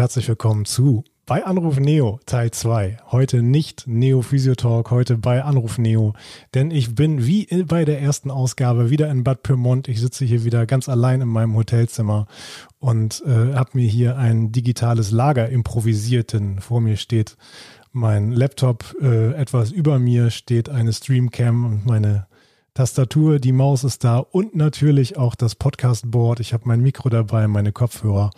herzlich willkommen zu bei Anruf Neo Teil 2. Heute nicht Neo Physio Talk, heute bei Anruf Neo, denn ich bin wie bei der ersten Ausgabe wieder in Bad Pyrmont. Ich sitze hier wieder ganz allein in meinem Hotelzimmer und äh, habe mir hier ein digitales Lager improvisiert, denn vor mir steht mein Laptop, äh, etwas über mir steht eine Streamcam und meine Tastatur, die Maus ist da und natürlich auch das Podcast-Board. Ich habe mein Mikro dabei, meine Kopfhörer.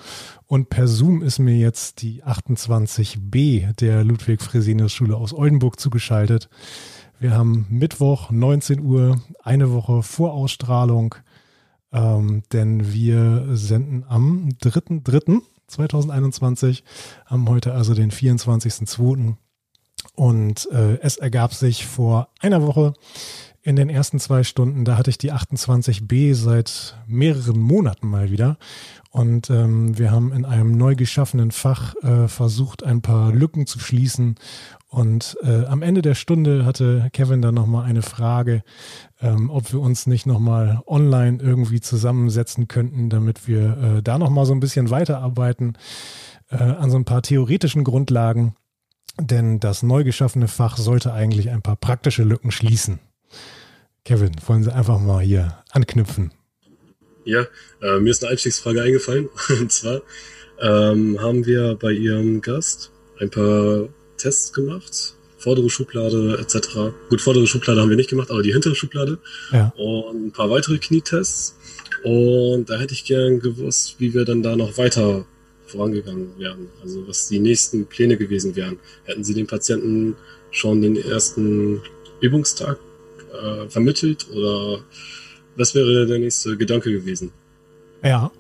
Und per Zoom ist mir jetzt die 28b der Ludwig-Fresenius-Schule aus Oldenburg zugeschaltet. Wir haben Mittwoch, 19 Uhr, eine Woche vor Ausstrahlung, ähm, denn wir senden am 3.3.2021, haben heute also den 24.2. Und äh, es ergab sich vor einer Woche, in den ersten zwei Stunden, da hatte ich die 28b seit mehreren Monaten mal wieder. Und ähm, wir haben in einem neu geschaffenen Fach äh, versucht, ein paar Lücken zu schließen. Und äh, am Ende der Stunde hatte Kevin dann nochmal eine Frage, ähm, ob wir uns nicht nochmal online irgendwie zusammensetzen könnten, damit wir äh, da nochmal so ein bisschen weiterarbeiten äh, an so ein paar theoretischen Grundlagen. Denn das neu geschaffene Fach sollte eigentlich ein paar praktische Lücken schließen. Kevin, wollen Sie einfach mal hier anknüpfen? Ja, äh, mir ist eine Einstiegsfrage eingefallen. Und zwar ähm, haben wir bei Ihrem Gast ein paar Tests gemacht. Vordere Schublade etc. Gut, vordere Schublade haben wir nicht gemacht, aber die hintere Schublade. Ja. Und ein paar weitere Knietests. Und da hätte ich gern gewusst, wie wir dann da noch weiter vorangegangen wären. Also was die nächsten Pläne gewesen wären. Hätten Sie den Patienten schon den ersten Übungstag äh, vermittelt oder was wäre der nächste Gedanke gewesen? Ja,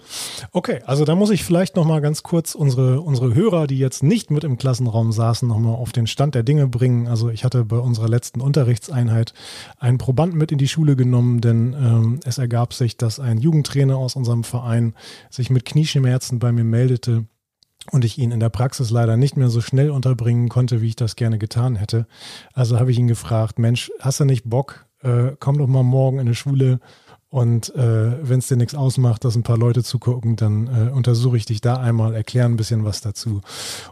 okay. Also da muss ich vielleicht noch mal ganz kurz unsere unsere Hörer, die jetzt nicht mit im Klassenraum saßen, noch mal auf den Stand der Dinge bringen. Also ich hatte bei unserer letzten Unterrichtseinheit einen Probanden mit in die Schule genommen, denn ähm, es ergab sich, dass ein Jugendtrainer aus unserem Verein sich mit Knieschmerzen bei mir meldete und ich ihn in der Praxis leider nicht mehr so schnell unterbringen konnte, wie ich das gerne getan hätte. Also habe ich ihn gefragt, Mensch, hast du nicht Bock? Äh, komm doch mal morgen in die Schule und äh, wenn es dir nichts ausmacht, dass ein paar Leute zugucken, dann äh, untersuche ich dich da einmal, erkläre ein bisschen was dazu.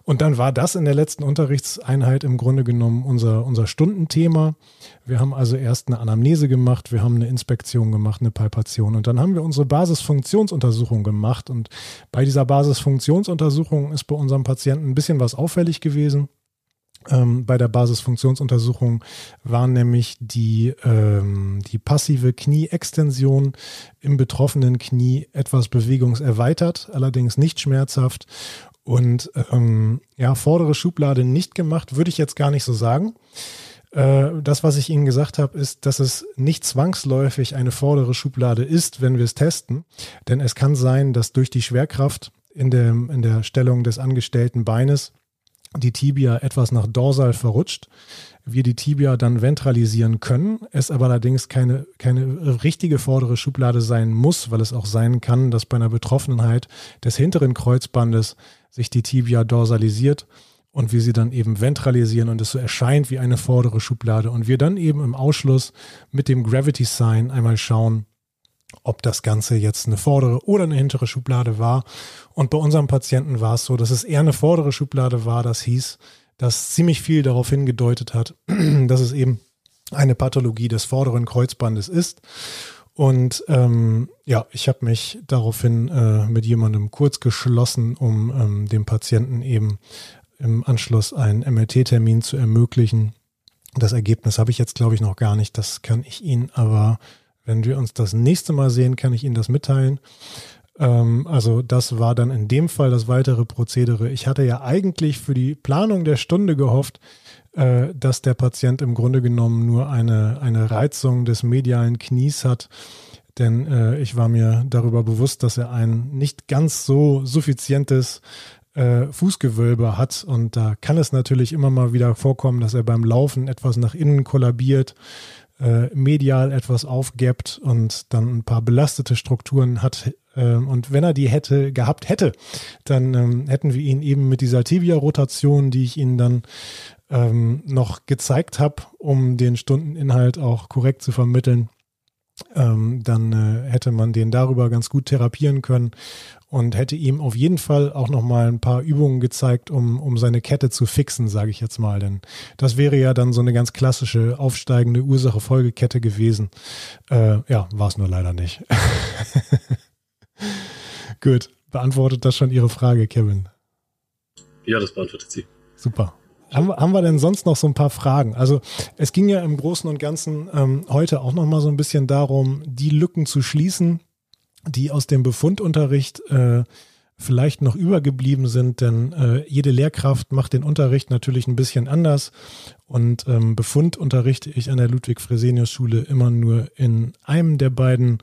Und dann war das in der letzten Unterrichtseinheit im Grunde genommen unser, unser Stundenthema. Wir haben also erst eine Anamnese gemacht, wir haben eine Inspektion gemacht, eine Palpation und dann haben wir unsere Basisfunktionsuntersuchung gemacht. Und bei dieser Basisfunktionsuntersuchung ist bei unserem Patienten ein bisschen was auffällig gewesen. Ähm, bei der Basisfunktionsuntersuchung war nämlich die, ähm, die passive Knieextension im betroffenen Knie etwas bewegungserweitert, allerdings nicht schmerzhaft. Und ähm, ja, vordere Schublade nicht gemacht, würde ich jetzt gar nicht so sagen. Äh, das, was ich Ihnen gesagt habe, ist, dass es nicht zwangsläufig eine vordere Schublade ist, wenn wir es testen. Denn es kann sein, dass durch die Schwerkraft in der, in der Stellung des angestellten Beines die Tibia etwas nach dorsal verrutscht, wir die Tibia dann ventralisieren können, es aber allerdings keine, keine richtige vordere Schublade sein muss, weil es auch sein kann, dass bei einer Betroffenheit des hinteren Kreuzbandes sich die Tibia dorsalisiert und wir sie dann eben ventralisieren und es so erscheint wie eine vordere Schublade und wir dann eben im Ausschluss mit dem Gravity Sign einmal schauen, ob das Ganze jetzt eine vordere oder eine hintere Schublade war. Und bei unserem Patienten war es so, dass es eher eine vordere Schublade war. Das hieß, dass ziemlich viel darauf hingedeutet hat, dass es eben eine Pathologie des vorderen Kreuzbandes ist. Und ähm, ja, ich habe mich daraufhin äh, mit jemandem kurz geschlossen, um ähm, dem Patienten eben im Anschluss einen MRT-Termin zu ermöglichen. Das Ergebnis habe ich jetzt, glaube ich, noch gar nicht. Das kann ich Ihnen aber wenn wir uns das nächste Mal sehen, kann ich Ihnen das mitteilen. Ähm, also das war dann in dem Fall das weitere Prozedere. Ich hatte ja eigentlich für die Planung der Stunde gehofft, äh, dass der Patient im Grunde genommen nur eine, eine Reizung des medialen Knies hat. Denn äh, ich war mir darüber bewusst, dass er ein nicht ganz so suffizientes äh, Fußgewölbe hat. Und da kann es natürlich immer mal wieder vorkommen, dass er beim Laufen etwas nach innen kollabiert äh, medial etwas aufgappt und dann ein paar belastete Strukturen hat. Äh, und wenn er die hätte, gehabt hätte, dann ähm, hätten wir ihn eben mit dieser Tibia-Rotation, die ich Ihnen dann ähm, noch gezeigt habe, um den Stundeninhalt auch korrekt zu vermitteln, ähm, dann äh, hätte man den darüber ganz gut therapieren können und hätte ihm auf jeden Fall auch noch mal ein paar Übungen gezeigt, um, um seine Kette zu fixen, sage ich jetzt mal. Denn das wäre ja dann so eine ganz klassische aufsteigende Ursache-Folgekette gewesen. Äh, ja, war es nur leider nicht. Gut, beantwortet das schon Ihre Frage, Kevin? Ja, das beantwortet sie. Super. Haben, haben wir denn sonst noch so ein paar Fragen? Also es ging ja im Großen und Ganzen ähm, heute auch noch mal so ein bisschen darum, die Lücken zu schließen, die aus dem Befundunterricht äh, vielleicht noch übergeblieben sind, denn äh, jede Lehrkraft macht den Unterricht natürlich ein bisschen anders. Und ähm, Befund unterrichte ich an der Ludwig-Fresenius-Schule immer nur in einem der beiden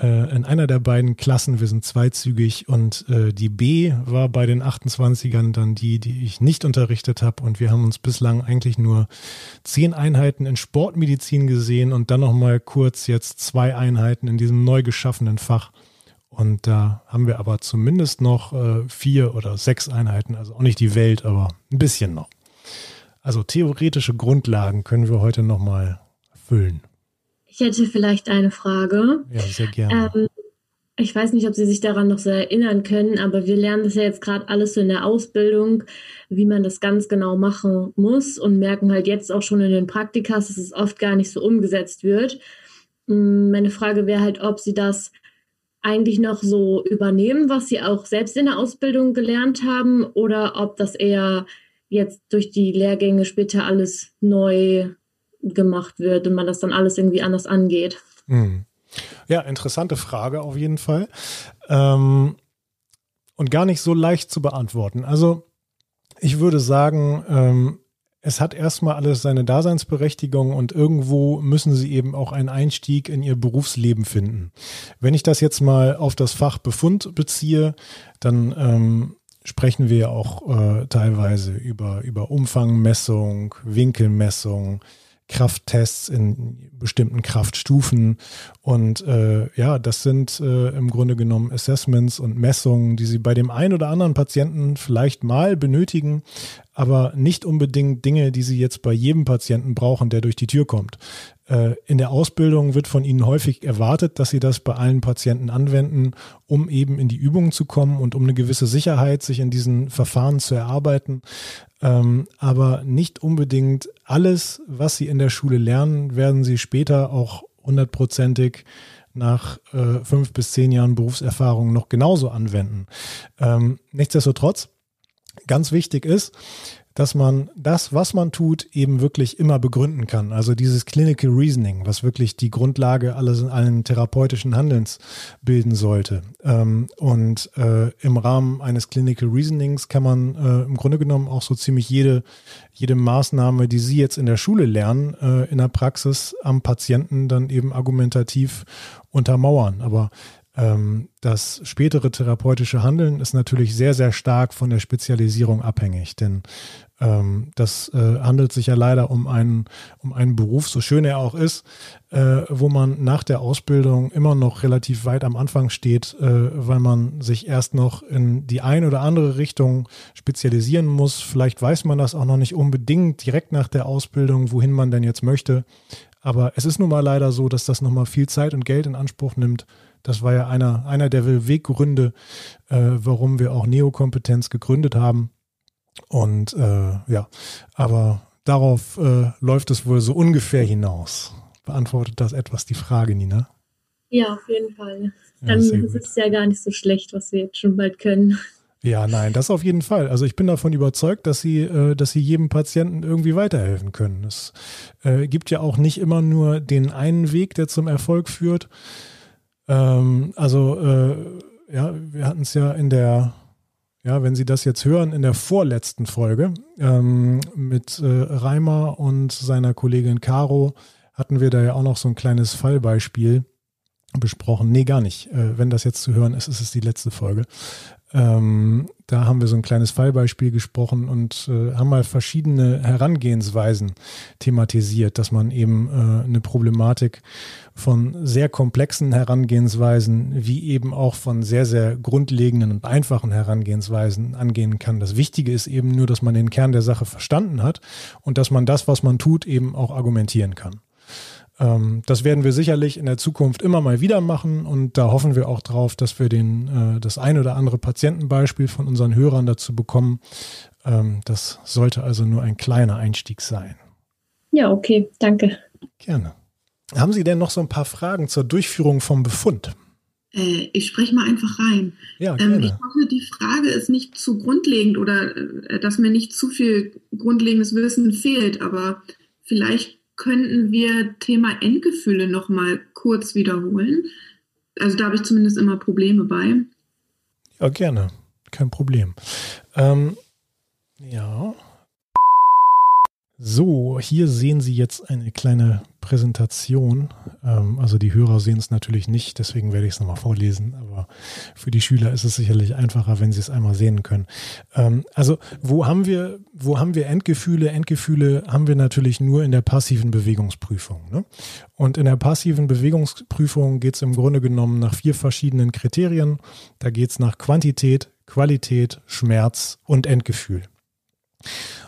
äh, in einer der beiden Klassen, wir sind zweizügig und äh, die B war bei den 28ern dann die, die ich nicht unterrichtet habe und wir haben uns bislang eigentlich nur zehn Einheiten in Sportmedizin gesehen und dann nochmal kurz jetzt zwei Einheiten in diesem neu geschaffenen Fach. Und da haben wir aber zumindest noch äh, vier oder sechs Einheiten, also auch nicht die Welt, aber ein bisschen noch. Also theoretische Grundlagen können wir heute nochmal füllen. Ich hätte vielleicht eine Frage. Ja, sehr gerne. Ähm, ich weiß nicht, ob Sie sich daran noch so erinnern können, aber wir lernen das ja jetzt gerade alles so in der Ausbildung, wie man das ganz genau machen muss und merken halt jetzt auch schon in den Praktikas, dass es oft gar nicht so umgesetzt wird. Mm, meine Frage wäre halt, ob Sie das eigentlich noch so übernehmen, was Sie auch selbst in der Ausbildung gelernt haben, oder ob das eher jetzt durch die Lehrgänge später alles neu gemacht wird und man das dann alles irgendwie anders angeht. Hm. Ja, interessante Frage auf jeden Fall. Ähm, und gar nicht so leicht zu beantworten. Also ich würde sagen, ähm, es hat erstmal alles seine Daseinsberechtigung und irgendwo müssen sie eben auch einen Einstieg in ihr Berufsleben finden. Wenn ich das jetzt mal auf das Fach Befund beziehe, dann ähm, sprechen wir auch äh, teilweise über, über Umfangmessung, Winkelmessung, Krafttests in bestimmten Kraftstufen. Und äh, ja, das sind äh, im Grunde genommen Assessments und Messungen, die Sie bei dem einen oder anderen Patienten vielleicht mal benötigen, aber nicht unbedingt Dinge, die Sie jetzt bei jedem Patienten brauchen, der durch die Tür kommt. Äh, in der Ausbildung wird von Ihnen häufig erwartet, dass Sie das bei allen Patienten anwenden, um eben in die Übungen zu kommen und um eine gewisse Sicherheit sich in diesen Verfahren zu erarbeiten. Ähm, aber nicht unbedingt alles, was sie in der Schule lernen, werden sie später auch hundertprozentig nach äh, fünf bis zehn Jahren Berufserfahrung noch genauso anwenden. Ähm, nichtsdestotrotz, ganz wichtig ist, dass man das, was man tut, eben wirklich immer begründen kann. Also dieses Clinical Reasoning, was wirklich die Grundlage alles in allen therapeutischen Handelns bilden sollte. Ähm, und äh, im Rahmen eines Clinical Reasonings kann man äh, im Grunde genommen auch so ziemlich jede, jede Maßnahme, die Sie jetzt in der Schule lernen, äh, in der Praxis am Patienten dann eben argumentativ untermauern. Aber ähm, das spätere therapeutische Handeln ist natürlich sehr, sehr stark von der Spezialisierung abhängig, denn ähm, das äh, handelt sich ja leider um einen, um einen Beruf, so schön er auch ist, äh, wo man nach der Ausbildung immer noch relativ weit am Anfang steht, äh, weil man sich erst noch in die ein oder andere Richtung spezialisieren muss. Vielleicht weiß man das auch noch nicht unbedingt direkt nach der Ausbildung, wohin man denn jetzt möchte. Aber es ist nun mal leider so, dass das nochmal viel Zeit und Geld in Anspruch nimmt. Das war ja einer, einer der Weggründe, äh, warum wir auch Neokompetenz gegründet haben. Und äh, ja, aber darauf äh, läuft es wohl so ungefähr hinaus. Beantwortet das etwas die Frage, Nina? Ja, auf jeden Fall. Dann ja, ist es ja gar nicht so schlecht, was wir jetzt schon bald können. Ja, nein, das auf jeden Fall. Also ich bin davon überzeugt, dass sie, äh, dass sie jedem Patienten irgendwie weiterhelfen können. Es äh, gibt ja auch nicht immer nur den einen Weg, der zum Erfolg führt. Ähm, also äh, ja, wir hatten es ja in der ja, wenn Sie das jetzt hören, in der vorletzten Folge ähm, mit äh, Reimer und seiner Kollegin Caro hatten wir da ja auch noch so ein kleines Fallbeispiel besprochen. Nee, gar nicht. Äh, wenn das jetzt zu hören ist, ist es die letzte Folge. Ähm, da haben wir so ein kleines Fallbeispiel gesprochen und äh, haben mal verschiedene Herangehensweisen thematisiert, dass man eben äh, eine Problematik von sehr komplexen Herangehensweisen wie eben auch von sehr, sehr grundlegenden und einfachen Herangehensweisen angehen kann. Das Wichtige ist eben nur, dass man den Kern der Sache verstanden hat und dass man das, was man tut, eben auch argumentieren kann. Ähm, das werden wir sicherlich in der Zukunft immer mal wieder machen und da hoffen wir auch drauf, dass wir den, äh, das ein oder andere Patientenbeispiel von unseren Hörern dazu bekommen. Ähm, das sollte also nur ein kleiner Einstieg sein. Ja, okay, danke. Gerne. Haben Sie denn noch so ein paar Fragen zur Durchführung vom Befund? Äh, ich spreche mal einfach rein. Ja, ähm, gerne. Ähm, ich hoffe, die Frage ist nicht zu grundlegend oder äh, dass mir nicht zu viel grundlegendes Wissen fehlt, aber vielleicht könnten wir Thema Endgefühle noch mal kurz wiederholen. Also da habe ich zumindest immer Probleme bei. Ja, gerne. Kein Problem. Ähm, ja. So, hier sehen Sie jetzt eine kleine Präsentation. Ähm, also die Hörer sehen es natürlich nicht, deswegen werde ich es nochmal vorlesen. Aber für die Schüler ist es sicherlich einfacher, wenn sie es einmal sehen können. Ähm, also wo haben wir, wo haben wir Endgefühle? Endgefühle haben wir natürlich nur in der passiven Bewegungsprüfung. Ne? Und in der passiven Bewegungsprüfung geht es im Grunde genommen nach vier verschiedenen Kriterien. Da geht es nach Quantität, Qualität, Schmerz und Endgefühl.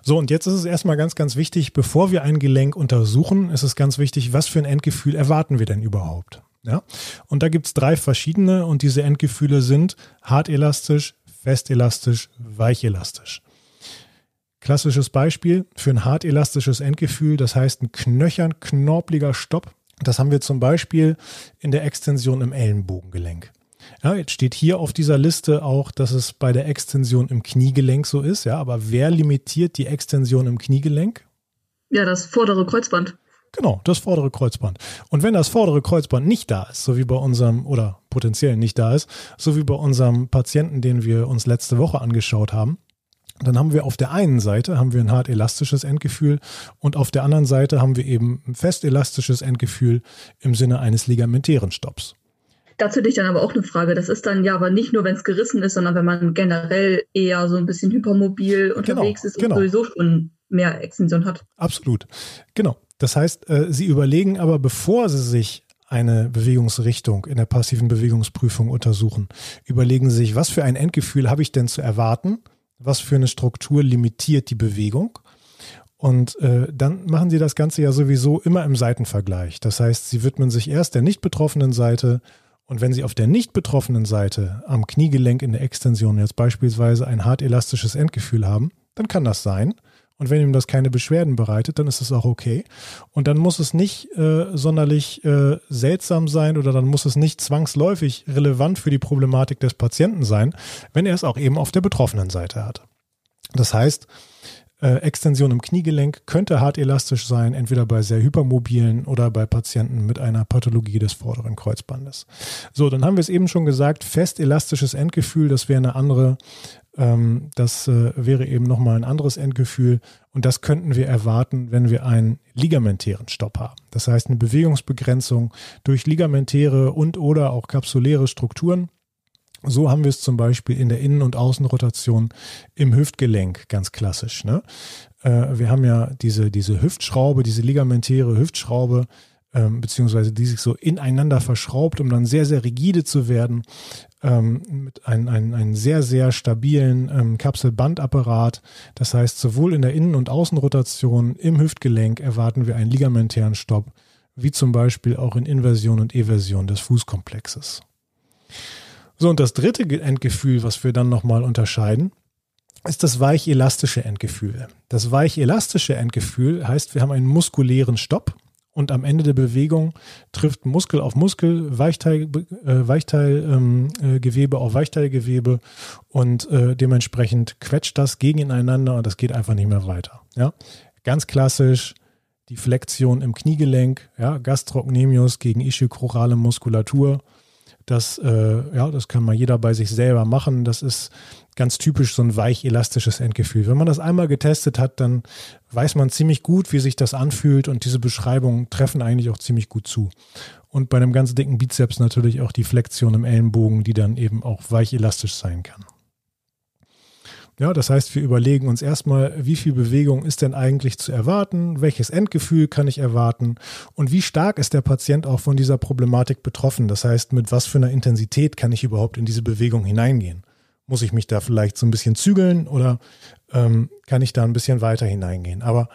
So, und jetzt ist es erstmal ganz, ganz wichtig, bevor wir ein Gelenk untersuchen, ist es ganz wichtig, was für ein Endgefühl erwarten wir denn überhaupt? Ja? Und da gibt es drei verschiedene und diese Endgefühle sind hartelastisch, festelastisch, weichelastisch. Klassisches Beispiel für ein hartelastisches Endgefühl, das heißt ein knöchern, knorpliger Stopp. Das haben wir zum Beispiel in der Extension im Ellenbogengelenk. Ja, jetzt steht hier auf dieser Liste auch, dass es bei der Extension im Kniegelenk so ist, ja, aber wer limitiert die Extension im Kniegelenk? Ja, das vordere Kreuzband. Genau, das vordere Kreuzband. Und wenn das vordere Kreuzband nicht da ist, so wie bei unserem, oder potenziell nicht da ist, so wie bei unserem Patienten, den wir uns letzte Woche angeschaut haben, dann haben wir auf der einen Seite haben wir ein hart elastisches Endgefühl und auf der anderen Seite haben wir eben ein fest elastisches Endgefühl im Sinne eines ligamentären Stopps. Dazu hätte ich dann aber auch eine Frage. Das ist dann ja aber nicht nur, wenn es gerissen ist, sondern wenn man generell eher so ein bisschen hypermobil genau, unterwegs genau, ist und genau. sowieso schon mehr Extension hat. Absolut. Genau. Das heißt, äh, Sie überlegen aber, bevor Sie sich eine Bewegungsrichtung in der passiven Bewegungsprüfung untersuchen, überlegen Sie sich, was für ein Endgefühl habe ich denn zu erwarten? Was für eine Struktur limitiert die Bewegung? Und äh, dann machen Sie das Ganze ja sowieso immer im Seitenvergleich. Das heißt, Sie widmen sich erst der nicht betroffenen Seite und wenn Sie auf der nicht betroffenen Seite am Kniegelenk in der Extension jetzt beispielsweise ein hart elastisches Endgefühl haben, dann kann das sein. Und wenn ihm das keine Beschwerden bereitet, dann ist es auch okay. Und dann muss es nicht äh, sonderlich äh, seltsam sein oder dann muss es nicht zwangsläufig relevant für die Problematik des Patienten sein, wenn er es auch eben auf der betroffenen Seite hat. Das heißt, äh, Extension im Kniegelenk könnte hart elastisch sein, entweder bei sehr hypermobilen oder bei Patienten mit einer Pathologie des vorderen Kreuzbandes. So, dann haben wir es eben schon gesagt, fest elastisches Endgefühl, das wäre eine andere, ähm, das äh, wäre eben nochmal ein anderes Endgefühl und das könnten wir erwarten, wenn wir einen ligamentären Stopp haben. Das heißt eine Bewegungsbegrenzung durch ligamentäre und oder auch kapsuläre Strukturen. So haben wir es zum Beispiel in der Innen- und Außenrotation im Hüftgelenk, ganz klassisch. Ne? Äh, wir haben ja diese, diese Hüftschraube, diese ligamentäre Hüftschraube, ähm, beziehungsweise die sich so ineinander verschraubt, um dann sehr, sehr rigide zu werden, ähm, mit einem ein, ein sehr, sehr stabilen ähm, Kapselbandapparat. Das heißt, sowohl in der Innen- und Außenrotation im Hüftgelenk erwarten wir einen ligamentären Stopp, wie zum Beispiel auch in Inversion und Eversion des Fußkomplexes. So, und das dritte Endgefühl, was wir dann nochmal unterscheiden, ist das weich-elastische Endgefühl. Das weich-elastische Endgefühl heißt, wir haben einen muskulären Stopp und am Ende der Bewegung trifft Muskel auf Muskel, Weichteilgewebe äh, Weichteil, ähm, äh, auf Weichteilgewebe und äh, dementsprechend quetscht das gegeneinander und das geht einfach nicht mehr weiter. Ja? Ganz klassisch die Flexion im Kniegelenk, ja, Gastrocnemius gegen ischiochorale Muskulatur das, äh, ja, das kann mal jeder bei sich selber machen. Das ist ganz typisch so ein weich elastisches Endgefühl. Wenn man das einmal getestet hat, dann weiß man ziemlich gut, wie sich das anfühlt und diese Beschreibungen treffen eigentlich auch ziemlich gut zu. Und bei einem ganz dicken Bizeps natürlich auch die Flexion im Ellenbogen, die dann eben auch weich elastisch sein kann. Ja, das heißt, wir überlegen uns erstmal, wie viel Bewegung ist denn eigentlich zu erwarten, welches Endgefühl kann ich erwarten und wie stark ist der Patient auch von dieser Problematik betroffen. Das heißt, mit was für einer Intensität kann ich überhaupt in diese Bewegung hineingehen? Muss ich mich da vielleicht so ein bisschen zügeln oder ähm, kann ich da ein bisschen weiter hineingehen? Aber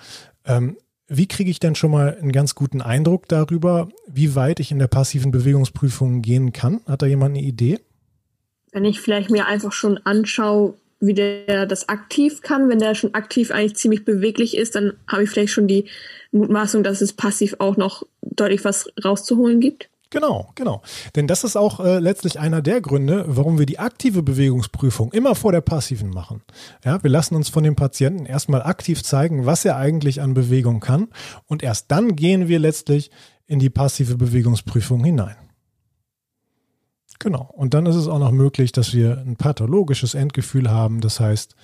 ähm, wie kriege ich denn schon mal einen ganz guten Eindruck darüber, wie weit ich in der passiven Bewegungsprüfung gehen kann? Hat da jemand eine Idee? Wenn ich vielleicht mir einfach schon anschaue, wie der das aktiv kann, wenn der schon aktiv eigentlich ziemlich beweglich ist, dann habe ich vielleicht schon die Mutmaßung, dass es passiv auch noch deutlich was rauszuholen gibt. Genau, genau. Denn das ist auch äh, letztlich einer der Gründe, warum wir die aktive Bewegungsprüfung immer vor der passiven machen. Ja, wir lassen uns von dem Patienten erstmal aktiv zeigen, was er eigentlich an Bewegung kann und erst dann gehen wir letztlich in die passive Bewegungsprüfung hinein. Genau. Und dann ist es auch noch möglich, dass wir ein pathologisches Endgefühl haben. Das heißt,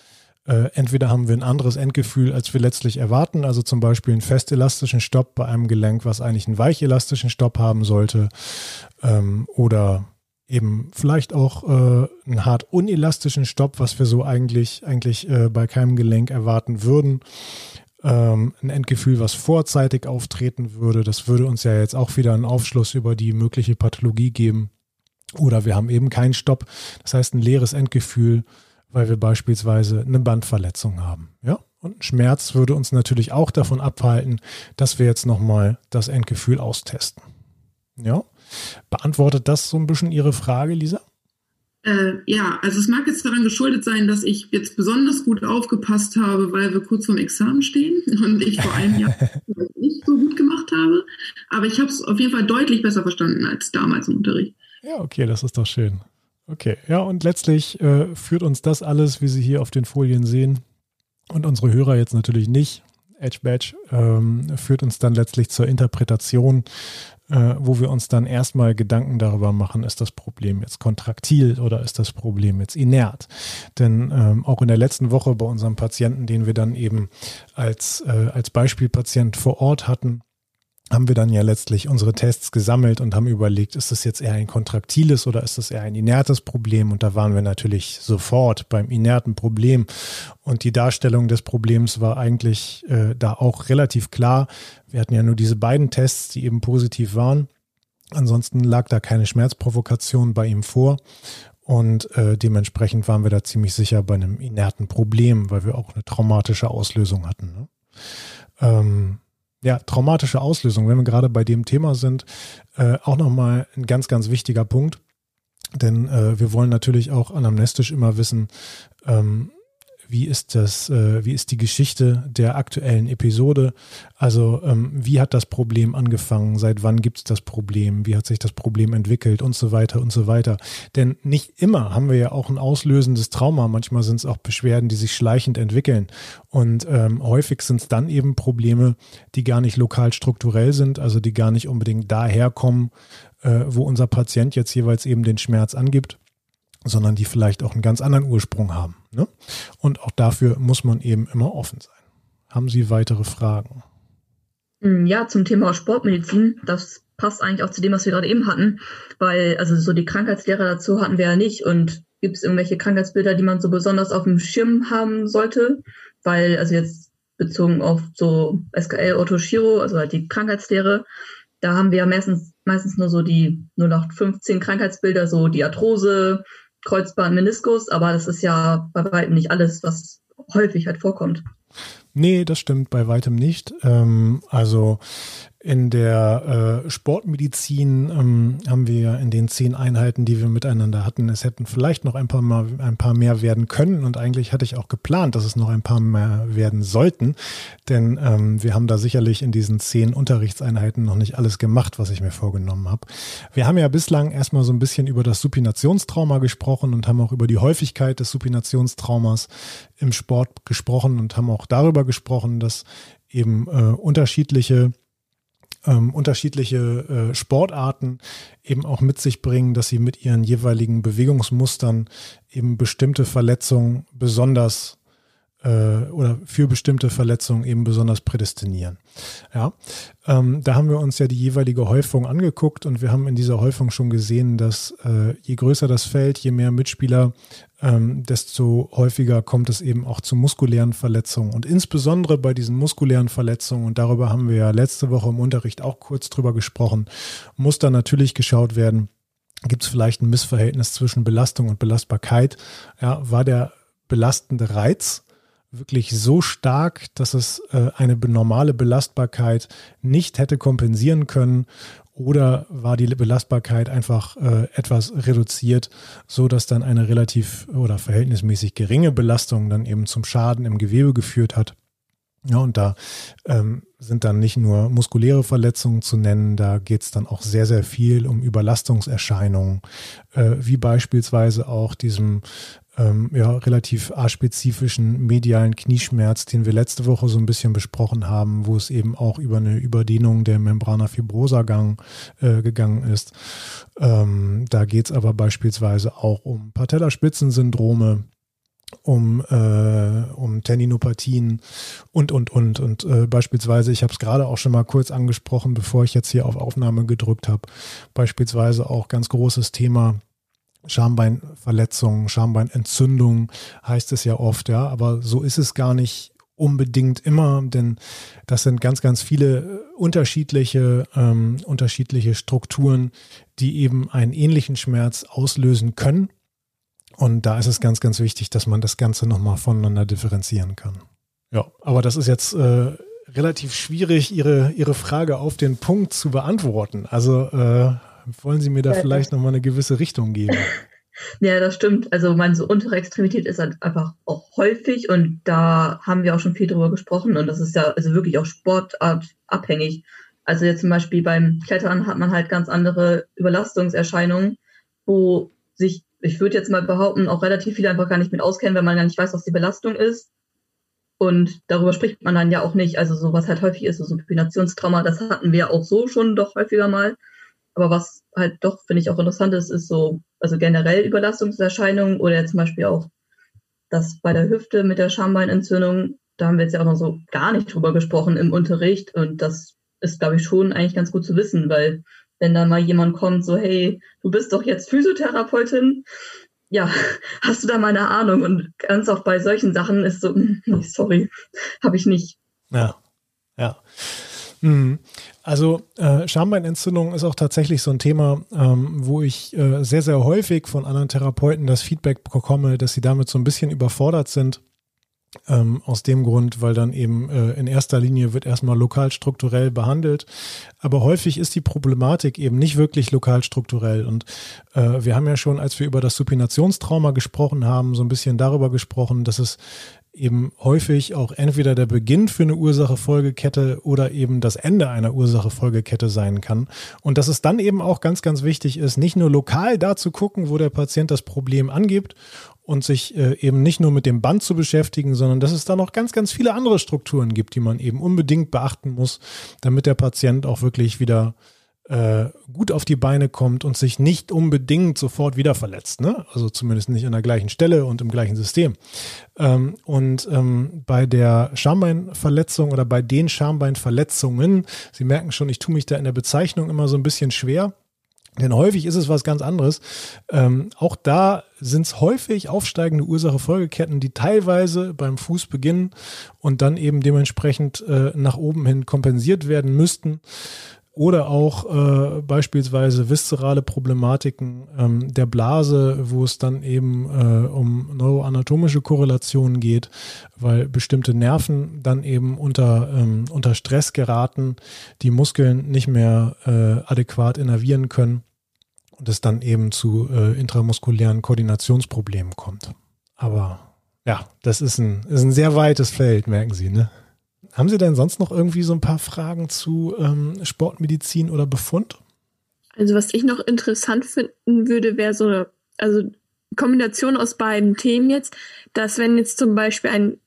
äh, entweder haben wir ein anderes Endgefühl, als wir letztlich erwarten, also zum Beispiel einen festelastischen Stopp bei einem Gelenk, was eigentlich einen weichelastischen Stopp haben sollte, ähm, oder eben vielleicht auch äh, einen hart unelastischen Stopp, was wir so eigentlich, eigentlich äh, bei keinem Gelenk erwarten würden. Ähm, ein Endgefühl, was vorzeitig auftreten würde, das würde uns ja jetzt auch wieder einen Aufschluss über die mögliche Pathologie geben. Oder wir haben eben keinen Stopp, das heißt ein leeres Endgefühl, weil wir beispielsweise eine Bandverletzung haben. Ja? Und Schmerz würde uns natürlich auch davon abhalten, dass wir jetzt nochmal das Endgefühl austesten. Ja? Beantwortet das so ein bisschen Ihre Frage, Lisa? Äh, ja, also es mag jetzt daran geschuldet sein, dass ich jetzt besonders gut aufgepasst habe, weil wir kurz vorm Examen stehen und ich vor einem Jahr nicht so gut gemacht habe. Aber ich habe es auf jeden Fall deutlich besser verstanden als damals im Unterricht. Ja, okay, das ist doch schön. Okay, ja, und letztlich äh, führt uns das alles, wie Sie hier auf den Folien sehen, und unsere Hörer jetzt natürlich nicht. Edge Badge ähm, führt uns dann letztlich zur Interpretation, äh, wo wir uns dann erstmal Gedanken darüber machen, ist das Problem jetzt kontraktil oder ist das Problem jetzt inert? Denn ähm, auch in der letzten Woche bei unserem Patienten, den wir dann eben als, äh, als Beispielpatient vor Ort hatten, haben wir dann ja letztlich unsere Tests gesammelt und haben überlegt, ist das jetzt eher ein kontraktiles oder ist das eher ein inertes Problem? Und da waren wir natürlich sofort beim inerten Problem. Und die Darstellung des Problems war eigentlich äh, da auch relativ klar. Wir hatten ja nur diese beiden Tests, die eben positiv waren. Ansonsten lag da keine Schmerzprovokation bei ihm vor. Und äh, dementsprechend waren wir da ziemlich sicher bei einem inerten Problem, weil wir auch eine traumatische Auslösung hatten. Ne? Ähm, ja, traumatische Auslösung, wenn wir gerade bei dem Thema sind, äh, auch nochmal ein ganz, ganz wichtiger Punkt. Denn äh, wir wollen natürlich auch anamnestisch immer wissen, ähm, wie ist das, äh, wie ist die Geschichte der aktuellen Episode? Also ähm, wie hat das Problem angefangen? Seit wann gibt es das Problem? Wie hat sich das Problem entwickelt und so weiter und so weiter? Denn nicht immer haben wir ja auch ein auslösendes Trauma. Manchmal sind es auch Beschwerden, die sich schleichend entwickeln. Und ähm, häufig sind es dann eben Probleme, die gar nicht lokal strukturell sind, also die gar nicht unbedingt daherkommen, äh, wo unser Patient jetzt jeweils eben den Schmerz angibt sondern die vielleicht auch einen ganz anderen Ursprung haben. Ne? Und auch dafür muss man eben immer offen sein. Haben Sie weitere Fragen? Hm, ja, zum Thema Sportmedizin, das passt eigentlich auch zu dem, was wir gerade eben hatten, weil also so die Krankheitslehre dazu hatten wir ja nicht und gibt es irgendwelche Krankheitsbilder, die man so besonders auf dem Schirm haben sollte, weil also jetzt bezogen auf so SKL Otto Shiro, also halt die Krankheitslehre, da haben wir ja meistens, meistens nur so die 0815 Krankheitsbilder, so die Arthrose, Kreuzband, Meniskus, aber das ist ja bei weitem nicht alles, was häufig halt vorkommt. Nee, das stimmt bei weitem nicht. Ähm, also in der äh, Sportmedizin ähm, haben wir in den zehn Einheiten, die wir miteinander hatten, es hätten vielleicht noch ein paar, mal, ein paar mehr werden können. Und eigentlich hatte ich auch geplant, dass es noch ein paar mehr werden sollten. Denn ähm, wir haben da sicherlich in diesen zehn Unterrichtseinheiten noch nicht alles gemacht, was ich mir vorgenommen habe. Wir haben ja bislang erstmal so ein bisschen über das Supinationstrauma gesprochen und haben auch über die Häufigkeit des Supinationstraumas im Sport gesprochen und haben auch darüber gesprochen, dass eben äh, unterschiedliche ähm, unterschiedliche äh, Sportarten eben auch mit sich bringen, dass sie mit ihren jeweiligen Bewegungsmustern eben bestimmte Verletzungen besonders äh, oder für bestimmte Verletzungen eben besonders prädestinieren. Ja, ähm, da haben wir uns ja die jeweilige Häufung angeguckt und wir haben in dieser Häufung schon gesehen, dass äh, je größer das Feld, je mehr Mitspieler, ähm, desto häufiger kommt es eben auch zu muskulären Verletzungen. Und insbesondere bei diesen muskulären Verletzungen, und darüber haben wir ja letzte Woche im Unterricht auch kurz drüber gesprochen, muss da natürlich geschaut werden, gibt es vielleicht ein Missverhältnis zwischen Belastung und Belastbarkeit? Ja, war der belastende Reiz wirklich so stark, dass es äh, eine normale Belastbarkeit nicht hätte kompensieren können oder war die Belastbarkeit einfach äh, etwas reduziert, so dass dann eine relativ oder verhältnismäßig geringe Belastung dann eben zum Schaden im Gewebe geführt hat. Ja, und da ähm, sind dann nicht nur muskuläre Verletzungen zu nennen, da geht es dann auch sehr, sehr viel um Überlastungserscheinungen, äh, wie beispielsweise auch diesem ähm, ja, relativ aspezifischen medialen Knieschmerz, den wir letzte Woche so ein bisschen besprochen haben, wo es eben auch über eine Überdehnung der Membrana fibrosa gang, äh, gegangen ist. Ähm, da geht es aber beispielsweise auch um Patellaspitzensyndrome, um, äh, um Tendinopathien und, und, und. Und äh, beispielsweise, ich habe es gerade auch schon mal kurz angesprochen, bevor ich jetzt hier auf Aufnahme gedrückt habe, beispielsweise auch ganz großes Thema Schambeinverletzungen, Schambeinentzündung heißt es ja oft, ja, aber so ist es gar nicht unbedingt immer, denn das sind ganz, ganz viele äh, unterschiedliche, ähm, unterschiedliche Strukturen, die eben einen ähnlichen Schmerz auslösen können. Und da ist es ganz, ganz wichtig, dass man das Ganze nochmal voneinander differenzieren kann. Ja, aber das ist jetzt äh, relativ schwierig, Ihre, Ihre Frage auf den Punkt zu beantworten. Also äh, wollen Sie mir da ja, vielleicht nochmal eine gewisse Richtung geben? Ja, das stimmt. Also meine so untere Extremität ist halt einfach auch häufig und da haben wir auch schon viel drüber gesprochen und das ist ja also wirklich auch sportartabhängig. Also jetzt zum Beispiel beim Klettern hat man halt ganz andere Überlastungserscheinungen, wo sich, ich würde jetzt mal behaupten, auch relativ viele einfach gar nicht mit auskennen, wenn man gar nicht weiß, was die Belastung ist. Und darüber spricht man dann ja auch nicht. Also so was halt häufig ist, so Supinationstrauma, das hatten wir auch so schon doch häufiger mal. Aber was halt doch, finde ich, auch interessant ist, ist so, also generell Überlastungserscheinungen oder zum Beispiel auch das bei der Hüfte mit der Schambeinentzündung, da haben wir jetzt ja auch noch so gar nicht drüber gesprochen im Unterricht und das ist, glaube ich, schon eigentlich ganz gut zu wissen, weil wenn da mal jemand kommt, so, hey, du bist doch jetzt Physiotherapeutin, ja, hast du da mal eine Ahnung? Und ganz oft bei solchen Sachen ist so, sorry, habe ich nicht. Ja, ja. Mhm. Also äh, Schambeinentzündung ist auch tatsächlich so ein Thema, ähm, wo ich äh, sehr, sehr häufig von anderen Therapeuten das Feedback bekomme, dass sie damit so ein bisschen überfordert sind. Ähm, aus dem Grund, weil dann eben äh, in erster Linie wird erstmal lokal strukturell behandelt. Aber häufig ist die Problematik eben nicht wirklich lokal strukturell. Und äh, wir haben ja schon, als wir über das Supinationstrauma gesprochen haben, so ein bisschen darüber gesprochen, dass es eben häufig auch entweder der Beginn für eine Ursache-Folgekette oder eben das Ende einer Ursache-Folgekette sein kann. Und dass es dann eben auch ganz, ganz wichtig ist, nicht nur lokal da zu gucken, wo der Patient das Problem angibt und sich äh, eben nicht nur mit dem Band zu beschäftigen, sondern dass es da noch ganz, ganz viele andere Strukturen gibt, die man eben unbedingt beachten muss, damit der Patient auch wirklich wieder äh, gut auf die Beine kommt und sich nicht unbedingt sofort wieder verletzt. Ne? Also zumindest nicht an der gleichen Stelle und im gleichen System. Ähm, und ähm, bei der Schambeinverletzung oder bei den Schambeinverletzungen, Sie merken schon, ich tue mich da in der Bezeichnung immer so ein bisschen schwer. Denn häufig ist es was ganz anderes. Ähm, auch da sind es häufig aufsteigende Ursache-Folgeketten, die teilweise beim Fuß beginnen und dann eben dementsprechend äh, nach oben hin kompensiert werden müssten. Oder auch äh, beispielsweise viszerale Problematiken ähm, der Blase, wo es dann eben äh, um neuroanatomische Korrelationen geht, weil bestimmte Nerven dann eben unter, ähm, unter Stress geraten, die Muskeln nicht mehr äh, adäquat innervieren können und es dann eben zu äh, intramuskulären Koordinationsproblemen kommt. Aber ja, das ist ein, ist ein sehr weites Feld, merken Sie, ne? Haben Sie denn sonst noch irgendwie so ein paar Fragen zu ähm, Sportmedizin oder Befund? Also was ich noch interessant finden würde, wäre so eine also Kombination aus beiden Themen jetzt, dass wenn jetzt zum Beispiel ein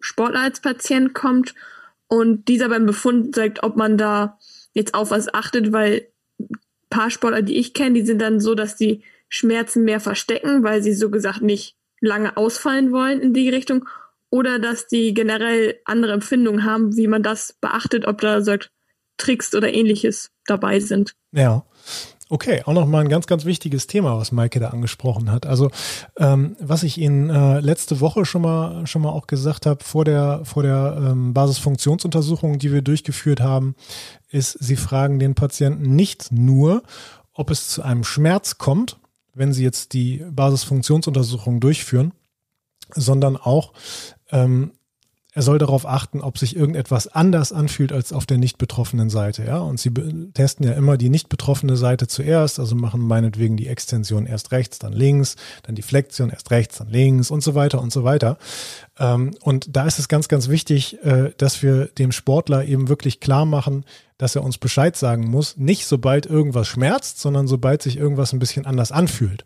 Sportler als Patient kommt und dieser beim Befund sagt, ob man da jetzt auf was achtet, weil paar Sportler, die ich kenne, die sind dann so, dass die Schmerzen mehr verstecken, weil sie so gesagt nicht lange ausfallen wollen in die Richtung oder dass die generell andere Empfindungen haben, wie man das beachtet, ob da sagt Tricks oder ähnliches dabei sind. Ja. Okay, auch nochmal ein ganz, ganz wichtiges Thema, was Maike da angesprochen hat. Also ähm, was ich Ihnen äh, letzte Woche schon mal schon mal auch gesagt habe vor der vor der ähm, Basisfunktionsuntersuchung, die wir durchgeführt haben, ist, Sie fragen den Patienten nicht nur, ob es zu einem Schmerz kommt, wenn Sie jetzt die Basisfunktionsuntersuchung durchführen, sondern auch, ähm, er soll darauf achten, ob sich irgendetwas anders anfühlt als auf der nicht betroffenen Seite. Ja, und sie testen ja immer die nicht betroffene Seite zuerst, also machen meinetwegen die Extension erst rechts, dann links, dann die Flexion erst rechts, dann links und so weiter und so weiter. Ähm, und da ist es ganz, ganz wichtig, äh, dass wir dem Sportler eben wirklich klar machen, dass er uns Bescheid sagen muss, nicht sobald irgendwas schmerzt, sondern sobald sich irgendwas ein bisschen anders anfühlt.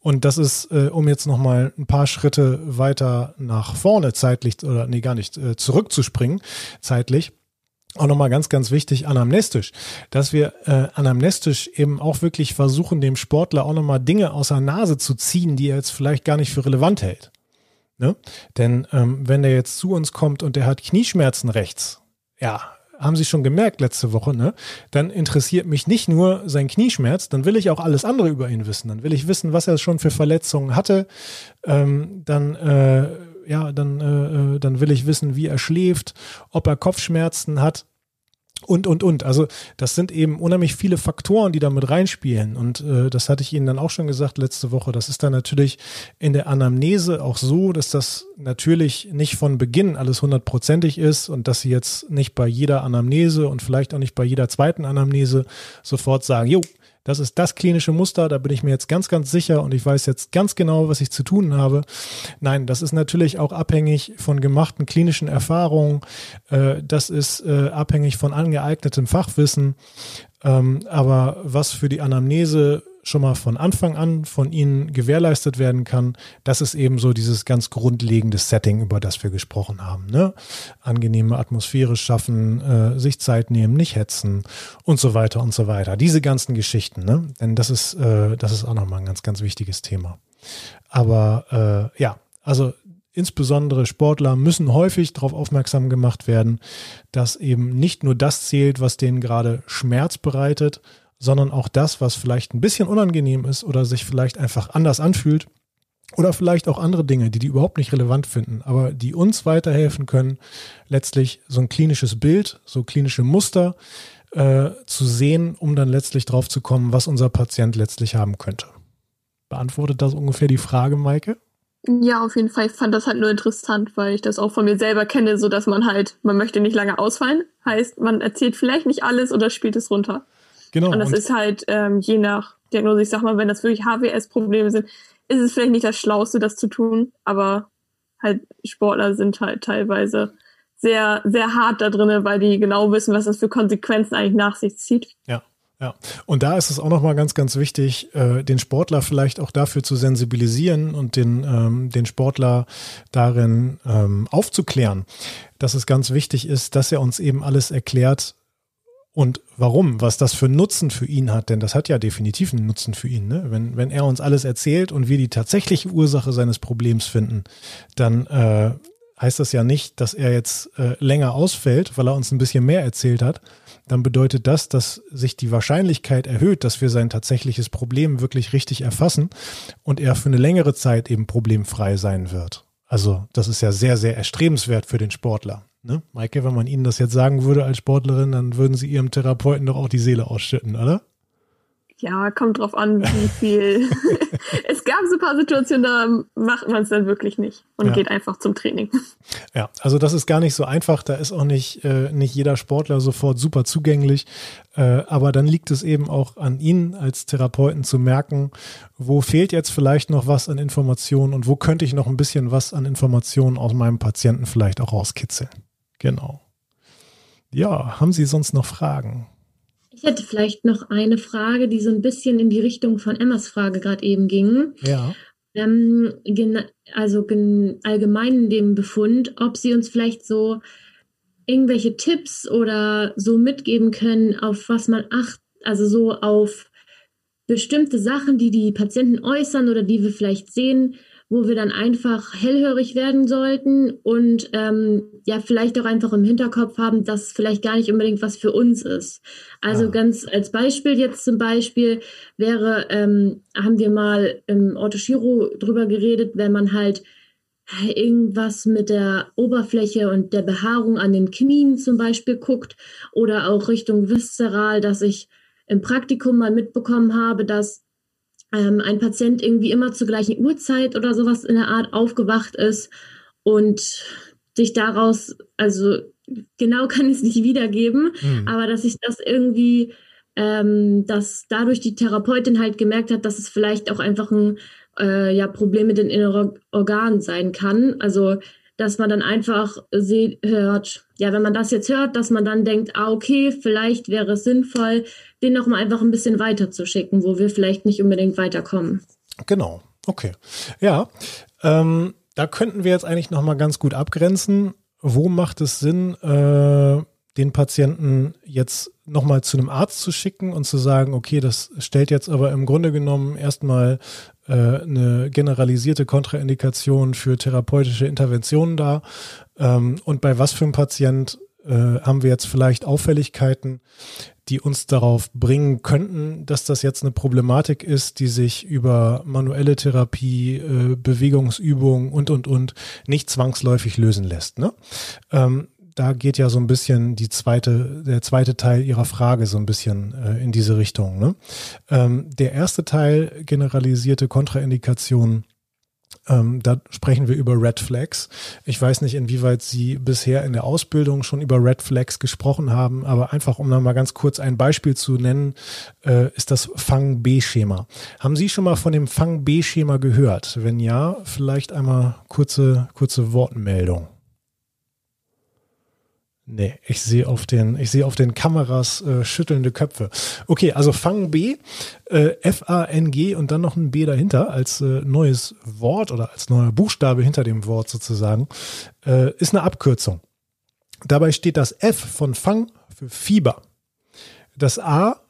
Und das ist, äh, um jetzt nochmal ein paar Schritte weiter nach vorne zeitlich, oder nee, gar nicht, äh, zurückzuspringen zeitlich, auch nochmal ganz, ganz wichtig, anamnestisch, dass wir äh, anamnestisch eben auch wirklich versuchen, dem Sportler auch nochmal Dinge aus der Nase zu ziehen, die er jetzt vielleicht gar nicht für relevant hält. Ne? Denn ähm, wenn der jetzt zu uns kommt und der hat Knieschmerzen rechts, ja, haben Sie schon gemerkt letzte Woche, ne? Dann interessiert mich nicht nur sein Knieschmerz, dann will ich auch alles andere über ihn wissen. Dann will ich wissen, was er schon für Verletzungen hatte. Ähm, dann, äh, ja, dann, äh, äh dann will ich wissen, wie er schläft, ob er Kopfschmerzen hat und, und, und. Also das sind eben unheimlich viele Faktoren, die da mit reinspielen. Und äh, das hatte ich Ihnen dann auch schon gesagt letzte Woche. Das ist dann natürlich in der Anamnese auch so, dass das natürlich nicht von Beginn alles hundertprozentig ist und dass Sie jetzt nicht bei jeder Anamnese und vielleicht auch nicht bei jeder zweiten Anamnese sofort sagen, jo, das ist das klinische Muster, da bin ich mir jetzt ganz, ganz sicher und ich weiß jetzt ganz genau, was ich zu tun habe. Nein, das ist natürlich auch abhängig von gemachten klinischen Erfahrungen. Äh, das ist äh, abhängig von angeeignetem Fachwissen. Ähm, aber was für die Anamnese schon mal von Anfang an von Ihnen gewährleistet werden kann, das ist eben so dieses ganz grundlegende Setting, über das wir gesprochen haben. Ne? Angenehme Atmosphäre schaffen, äh, sich Zeit nehmen, nicht hetzen und so weiter und so weiter. Diese ganzen Geschichten, ne? denn das ist, äh, das ist auch nochmal ein ganz, ganz wichtiges Thema. Aber äh, ja, also insbesondere Sportler müssen häufig darauf aufmerksam gemacht werden, dass eben nicht nur das zählt, was denen gerade Schmerz bereitet, sondern auch das, was vielleicht ein bisschen unangenehm ist oder sich vielleicht einfach anders anfühlt oder vielleicht auch andere Dinge, die die überhaupt nicht relevant finden, aber die uns weiterhelfen können, letztlich so ein klinisches Bild, so klinische Muster äh, zu sehen, um dann letztlich drauf zu kommen, was unser Patient letztlich haben könnte. Beantwortet das ungefähr die Frage, Maike? Ja, auf jeden Fall. Ich fand das halt nur interessant, weil ich das auch von mir selber kenne, so dass man halt, man möchte nicht lange ausfallen. Heißt, man erzählt vielleicht nicht alles oder spielt es runter. Genau. Und das und ist halt ähm, je nach Diagnose, ich sag mal, wenn das wirklich HWS-Probleme sind, ist es vielleicht nicht das Schlauste, das zu tun, aber halt Sportler sind halt teilweise sehr, sehr hart da drin, weil die genau wissen, was das für Konsequenzen eigentlich nach sich zieht. Ja. Ja, und da ist es auch nochmal ganz, ganz wichtig, äh, den Sportler vielleicht auch dafür zu sensibilisieren und den, ähm, den Sportler darin ähm, aufzuklären, dass es ganz wichtig ist, dass er uns eben alles erklärt, und warum, was das für Nutzen für ihn hat, denn das hat ja definitiv einen Nutzen für ihn. Ne? Wenn, wenn er uns alles erzählt und wir die tatsächliche Ursache seines Problems finden, dann äh, heißt das ja nicht, dass er jetzt äh, länger ausfällt, weil er uns ein bisschen mehr erzählt hat. Dann bedeutet das, dass sich die Wahrscheinlichkeit erhöht, dass wir sein tatsächliches Problem wirklich richtig erfassen und er für eine längere Zeit eben problemfrei sein wird. Also das ist ja sehr, sehr erstrebenswert für den Sportler. Ne? Maike, wenn man Ihnen das jetzt sagen würde als Sportlerin, dann würden Sie Ihrem Therapeuten doch auch die Seele ausschütten, oder? Ja, kommt drauf an, wie viel. es gab so ein paar Situationen, da macht man es dann wirklich nicht und ja. geht einfach zum Training. Ja, also das ist gar nicht so einfach. Da ist auch nicht, äh, nicht jeder Sportler sofort super zugänglich. Äh, aber dann liegt es eben auch an Ihnen als Therapeuten zu merken, wo fehlt jetzt vielleicht noch was an Informationen und wo könnte ich noch ein bisschen was an Informationen aus meinem Patienten vielleicht auch rauskitzeln. Genau. Ja, haben Sie sonst noch Fragen? Ich hätte vielleicht noch eine Frage, die so ein bisschen in die Richtung von Emmas Frage gerade eben ging. Ja. Ähm, also allgemein in dem Befund, ob Sie uns vielleicht so irgendwelche Tipps oder so mitgeben können, auf was man acht, also so auf bestimmte Sachen, die die Patienten äußern oder die wir vielleicht sehen, wo wir dann einfach hellhörig werden sollten und ähm, ja, vielleicht auch einfach im Hinterkopf haben, dass vielleicht gar nicht unbedingt was für uns ist. Also ah. ganz als Beispiel jetzt zum Beispiel wäre, ähm, haben wir mal im Orthochiro drüber geredet, wenn man halt irgendwas mit der Oberfläche und der Behaarung an den Knien zum Beispiel guckt oder auch Richtung Viszeral, dass ich im Praktikum mal mitbekommen habe, dass ähm, ein Patient irgendwie immer zur gleichen Uhrzeit oder sowas in der Art aufgewacht ist und sich daraus, also genau kann ich es nicht wiedergeben, mhm. aber dass ich das irgendwie, ähm, dass dadurch die Therapeutin halt gemerkt hat, dass es vielleicht auch einfach ein äh, ja, Problem mit den inneren Organen sein kann. Also dass man dann einfach seht, hört, ja, wenn man das jetzt hört, dass man dann denkt, ah, okay, vielleicht wäre es sinnvoll, den nochmal einfach ein bisschen weiter zu schicken, wo wir vielleicht nicht unbedingt weiterkommen. Genau, okay. Ja, ähm, da könnten wir jetzt eigentlich nochmal ganz gut abgrenzen. Wo macht es Sinn, äh, den Patienten jetzt nochmal zu einem Arzt zu schicken und zu sagen, okay, das stellt jetzt aber im Grunde genommen erstmal eine generalisierte Kontraindikation für therapeutische Interventionen dar. Ähm, und bei was für einem Patient äh, haben wir jetzt vielleicht Auffälligkeiten, die uns darauf bringen könnten, dass das jetzt eine Problematik ist, die sich über manuelle Therapie, äh, Bewegungsübungen und, und, und nicht zwangsläufig lösen lässt. Ne? Da geht ja so ein bisschen die zweite, der zweite Teil Ihrer Frage so ein bisschen äh, in diese Richtung. Ne? Ähm, der erste Teil, generalisierte Kontraindikationen, ähm, da sprechen wir über Red Flags. Ich weiß nicht, inwieweit Sie bisher in der Ausbildung schon über Red Flags gesprochen haben, aber einfach um noch mal ganz kurz ein Beispiel zu nennen, äh, ist das Fang-B-Schema. Haben Sie schon mal von dem Fang-B-Schema gehört? Wenn ja, vielleicht einmal kurze, kurze Wortmeldung. Nee, ich sehe auf den, ich sehe auf den Kameras äh, schüttelnde Köpfe. Okay, also Fang B, äh, F-A-N-G und dann noch ein B dahinter als äh, neues Wort oder als neuer Buchstabe hinter dem Wort sozusagen, äh, ist eine Abkürzung. Dabei steht das F von Fang für Fieber. Das A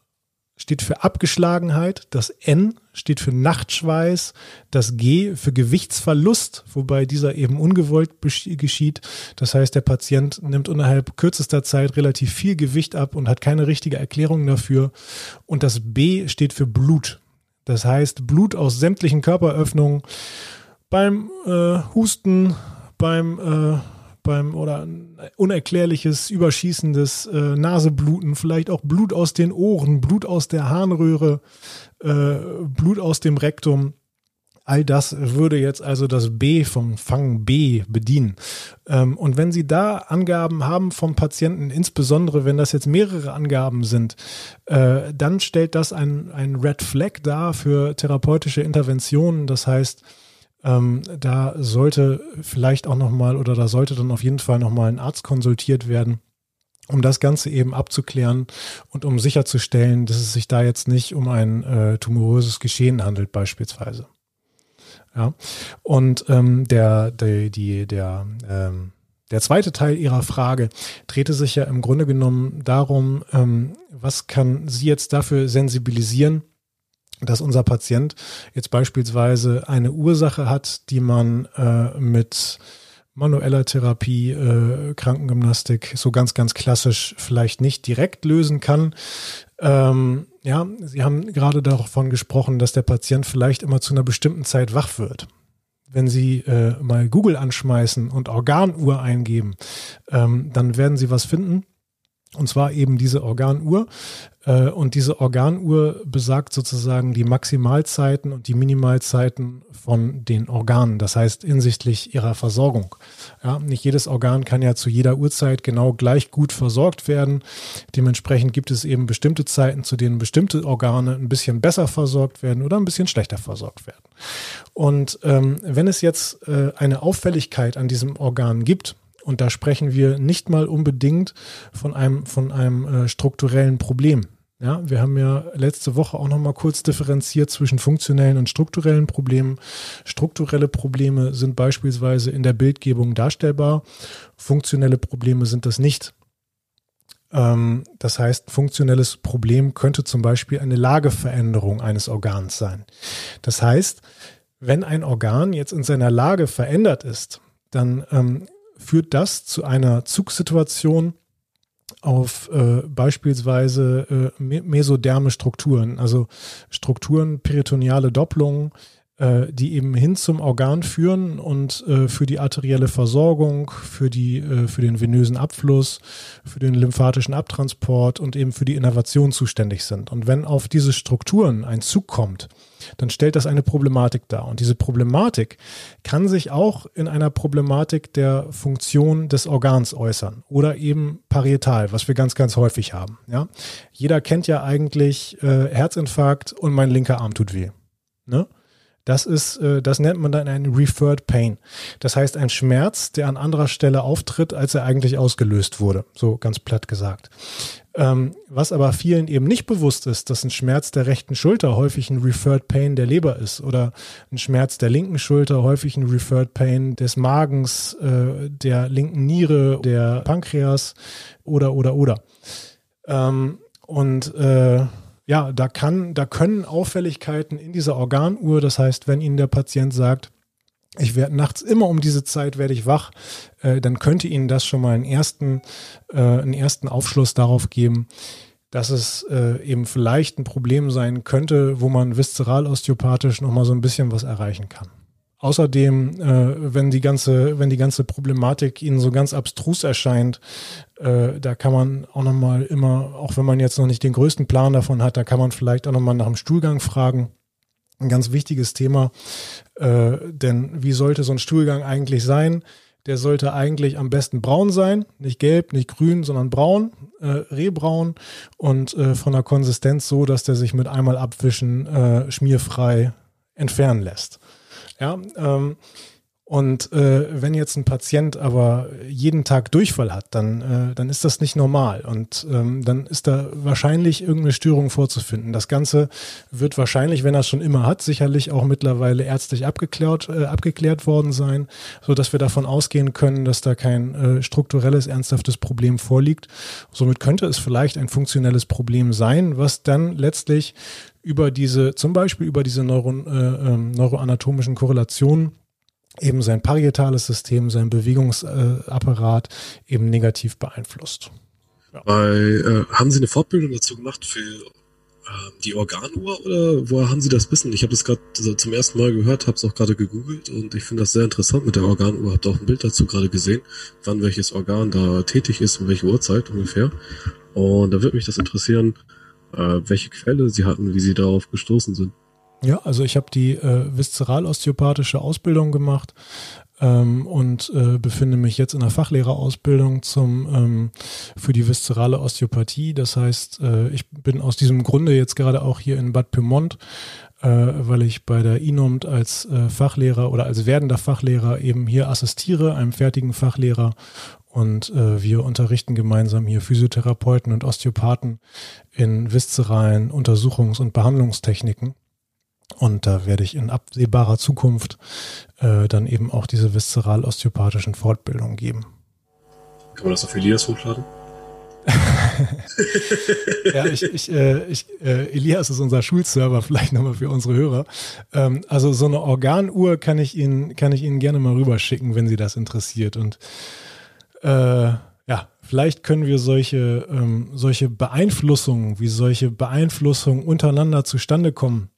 steht für Abgeschlagenheit, das N steht für Nachtschweiß, das G für Gewichtsverlust, wobei dieser eben ungewollt geschieht. Das heißt, der Patient nimmt innerhalb kürzester Zeit relativ viel Gewicht ab und hat keine richtige Erklärung dafür. Und das B steht für Blut. Das heißt, Blut aus sämtlichen Körperöffnungen beim äh, Husten, beim äh, beim oder unerklärliches, überschießendes äh, Nasebluten, vielleicht auch Blut aus den Ohren, Blut aus der Harnröhre, äh, Blut aus dem Rektum. All das würde jetzt also das B vom Fang B bedienen. Ähm, und wenn Sie da Angaben haben vom Patienten, insbesondere wenn das jetzt mehrere Angaben sind, äh, dann stellt das ein, ein Red Flag dar für therapeutische Interventionen. Das heißt, ähm, da sollte vielleicht auch nochmal oder da sollte dann auf jeden Fall nochmal ein Arzt konsultiert werden, um das Ganze eben abzuklären und um sicherzustellen, dass es sich da jetzt nicht um ein äh, tumoröses Geschehen handelt beispielsweise. Ja, und ähm, der, der, die, der, ähm, der zweite Teil Ihrer Frage drehte sich ja im Grunde genommen darum, ähm, was kann Sie jetzt dafür sensibilisieren, dass unser Patient jetzt beispielsweise eine Ursache hat, die man äh, mit manueller Therapie, äh, Krankengymnastik so ganz, ganz klassisch vielleicht nicht direkt lösen kann. Ähm, ja, Sie haben gerade davon gesprochen, dass der Patient vielleicht immer zu einer bestimmten Zeit wach wird. Wenn Sie äh, mal Google anschmeißen und Organuhr eingeben, ähm, dann werden Sie was finden und zwar eben diese Organuhr. Äh, und diese Organuhr besagt sozusagen die Maximalzeiten und die Minimalzeiten von den Organen. Das heißt hinsichtlich ihrer Versorgung. Ja, nicht jedes Organ kann ja zu jeder Uhrzeit genau gleich gut versorgt werden. Dementsprechend gibt es eben bestimmte Zeiten, zu denen bestimmte Organe ein bisschen besser versorgt werden oder ein bisschen schlechter versorgt werden. Und ähm, wenn es jetzt äh, eine Auffälligkeit an diesem Organ gibt, und da sprechen wir nicht mal unbedingt von einem, von einem äh, strukturellen Problem. Ja, wir haben ja letzte Woche auch noch mal kurz differenziert zwischen funktionellen und strukturellen Problemen. Strukturelle Probleme sind beispielsweise in der Bildgebung darstellbar. Funktionelle Probleme sind das nicht. Ähm, das heißt, funktionelles Problem könnte zum Beispiel eine Lageveränderung eines Organs sein. Das heißt, wenn ein Organ jetzt in seiner Lage verändert ist, dann ähm, führt das zu einer Zugsituation auf äh, beispielsweise äh, mesoderme Strukturen, also Strukturen, peritoneale Doppelungen, äh, die eben hin zum Organ führen und äh, für die arterielle Versorgung, für, die, äh, für den venösen Abfluss, für den lymphatischen Abtransport und eben für die Innervation zuständig sind. Und wenn auf diese Strukturen ein Zug kommt, dann stellt das eine Problematik dar. Und diese Problematik kann sich auch in einer Problematik der Funktion des Organs äußern oder eben parietal, was wir ganz, ganz häufig haben. Ja? Jeder kennt ja eigentlich äh, Herzinfarkt und mein linker Arm tut weh. Ne? Das ist, äh, das nennt man dann ein Referred Pain. Das heißt ein Schmerz, der an anderer Stelle auftritt, als er eigentlich ausgelöst wurde. So ganz platt gesagt. Ähm, was aber vielen eben nicht bewusst ist, dass ein Schmerz der rechten Schulter häufig ein Referred Pain der Leber ist oder ein Schmerz der linken Schulter häufig ein Referred Pain des Magens, äh, der linken Niere, der Pankreas oder oder oder. Ähm, und äh, ja, da kann, da können Auffälligkeiten in dieser Organuhr, das heißt, wenn Ihnen der Patient sagt, ich werde nachts immer um diese Zeit werde ich wach, äh, dann könnte Ihnen das schon mal einen ersten, äh, einen ersten Aufschluss darauf geben, dass es äh, eben vielleicht ein Problem sein könnte, wo man viszeral-osteopathisch nochmal so ein bisschen was erreichen kann. Außerdem, äh, wenn die ganze, wenn die ganze Problematik Ihnen so ganz abstrus erscheint, äh, da kann man auch nochmal immer, auch wenn man jetzt noch nicht den größten Plan davon hat, da kann man vielleicht auch nochmal nach dem Stuhlgang fragen. Ein ganz wichtiges Thema, äh, denn wie sollte so ein Stuhlgang eigentlich sein? Der sollte eigentlich am besten braun sein, nicht gelb, nicht grün, sondern braun, äh, rehbraun und äh, von der Konsistenz so, dass der sich mit einmal abwischen äh, schmierfrei entfernen lässt. Ja, ähm, und äh, wenn jetzt ein Patient aber jeden Tag Durchfall hat, dann, äh, dann ist das nicht normal und ähm, dann ist da wahrscheinlich irgendeine Störung vorzufinden. Das Ganze wird wahrscheinlich, wenn er es schon immer hat, sicherlich auch mittlerweile ärztlich abgeklärt, äh, abgeklärt worden sein, so dass wir davon ausgehen können, dass da kein äh, strukturelles, ernsthaftes Problem vorliegt. Somit könnte es vielleicht ein funktionelles Problem sein, was dann letztlich über diese, zum Beispiel über diese Neuro, äh, ähm, neuroanatomischen Korrelationen eben sein parietales System, sein Bewegungsapparat eben negativ beeinflusst. Ja. Bei, äh, haben Sie eine Fortbildung dazu gemacht für äh, die Organuhr oder woher haben Sie das Wissen? Ich habe das gerade zum ersten Mal gehört, habe es auch gerade gegoogelt und ich finde das sehr interessant mit der Organuhr. Habt auch ein Bild dazu gerade gesehen, wann welches Organ da tätig ist und welche Uhrzeit ungefähr. Und da würde mich das interessieren, äh, welche Quelle Sie hatten, wie Sie darauf gestoßen sind. Ja, also ich habe die äh, viszeral-osteopathische Ausbildung gemacht ähm, und äh, befinde mich jetzt in der Fachlehrerausbildung zum ähm, für die viszerale Osteopathie. Das heißt, äh, ich bin aus diesem Grunde jetzt gerade auch hier in Bad Pyrmont, äh, weil ich bei der INOMT als äh, Fachlehrer oder als werdender Fachlehrer eben hier assistiere, einem fertigen Fachlehrer und äh, wir unterrichten gemeinsam hier Physiotherapeuten und Osteopathen in viszeralen Untersuchungs- und Behandlungstechniken. Und da werde ich in absehbarer Zukunft äh, dann eben auch diese viszeral-osteopathischen Fortbildungen geben. Kann man das auf Elias hochladen? ja, ich, ich, äh, ich äh, Elias ist unser Schulserver, vielleicht nochmal für unsere Hörer. Ähm, also so eine Organuhr kann ich Ihnen, kann ich Ihnen gerne mal rüberschicken, wenn Sie das interessiert. Und äh, ja, vielleicht können wir solche, ähm, solche Beeinflussungen, wie solche Beeinflussungen untereinander zustande kommen,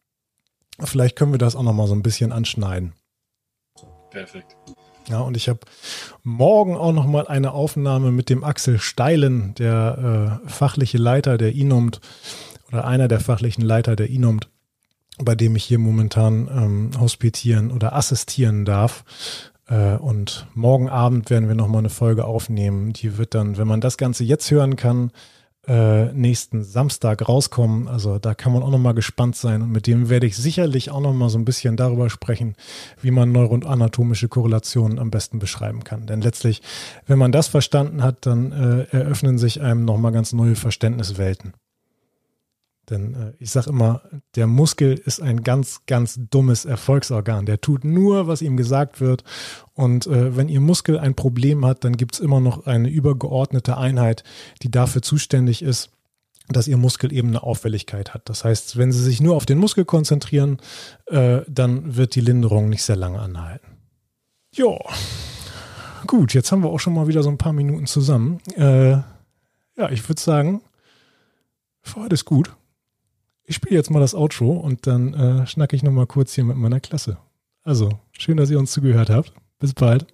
vielleicht können wir das auch nochmal so ein bisschen anschneiden. Perfekt. Ja, und ich habe morgen auch nochmal eine Aufnahme mit dem Axel Steilen, der äh, fachliche Leiter der INOMT oder einer der fachlichen Leiter der INOMT, bei dem ich hier momentan ähm, hospitieren oder assistieren darf. Äh, und morgen Abend werden wir nochmal eine Folge aufnehmen. Die wird dann, wenn man das Ganze jetzt hören kann, äh, nächsten Samstag rauskommen. Also da kann man auch nochmal gespannt sein. Und mit dem werde ich sicherlich auch nochmal so ein bisschen darüber sprechen, wie man neuroanatomische Korrelationen am besten beschreiben kann. Denn letztlich, wenn man das verstanden hat, dann äh, eröffnen sich einem nochmal ganz neue Verständniswelten. Denn äh, ich sage immer, der Muskel ist ein ganz, ganz dummes Erfolgsorgan. Der tut nur, was ihm gesagt wird. Und äh, wenn Ihr Muskel ein Problem hat, dann gibt es immer noch eine übergeordnete Einheit, die dafür zuständig ist, dass Ihr Muskel eben eine Auffälligkeit hat. Das heißt, wenn Sie sich nur auf den Muskel konzentrieren, äh, dann wird die Linderung nicht sehr lange anhalten. Jo, gut, jetzt haben wir auch schon mal wieder so ein paar Minuten zusammen. Äh, ja, ich würde sagen, für heute ist gut. Ich spiele jetzt mal das Outro und dann äh, schnacke ich nochmal kurz hier mit meiner Klasse. Also, schön, dass ihr uns zugehört habt. Bis bald.